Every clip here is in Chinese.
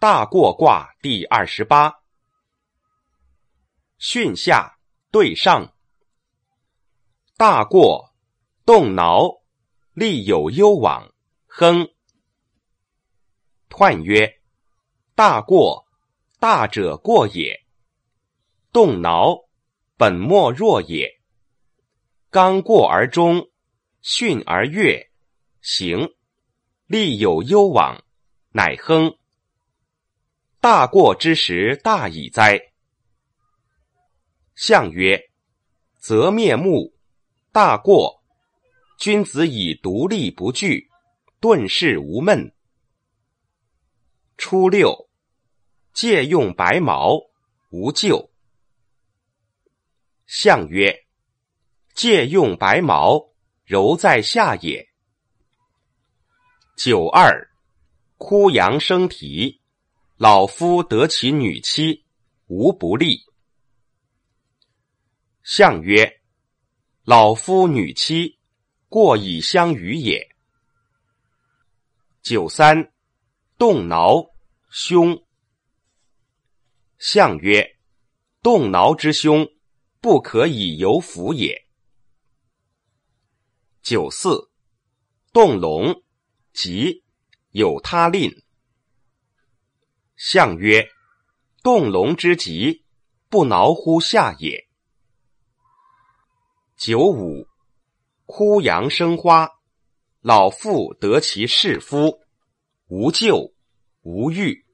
大过卦第二十八。巽下对上。大过，动挠，利有攸往，亨。彖曰：大过，大者过也。动挠，本末若也。刚过而中，巽而悦，行，利有攸往，乃亨。大过之时大矣哉！象曰：则灭目。大过，君子以独立不惧，顿世无闷。初六，借用白毛，无咎。象曰：借用白毛，柔在下也。九二，枯杨生啼，老夫得其女妻，无不利。象曰。老夫女妻，过以相与也。九三，动挠，凶。象曰：动挠之凶，不可以有辅也。九四，动龙，吉，有他令。象曰：动龙之极，不挠乎下也。九五，枯杨生花，老妇得其士夫，无咎，无欲。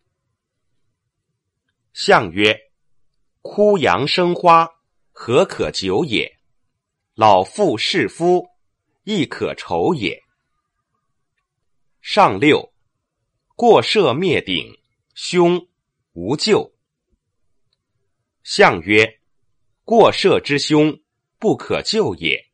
象曰：枯杨生花，何可久也？老妇士夫，亦可酬也。上六，过射灭顶，凶，无咎。相曰：过射之凶。不可救也。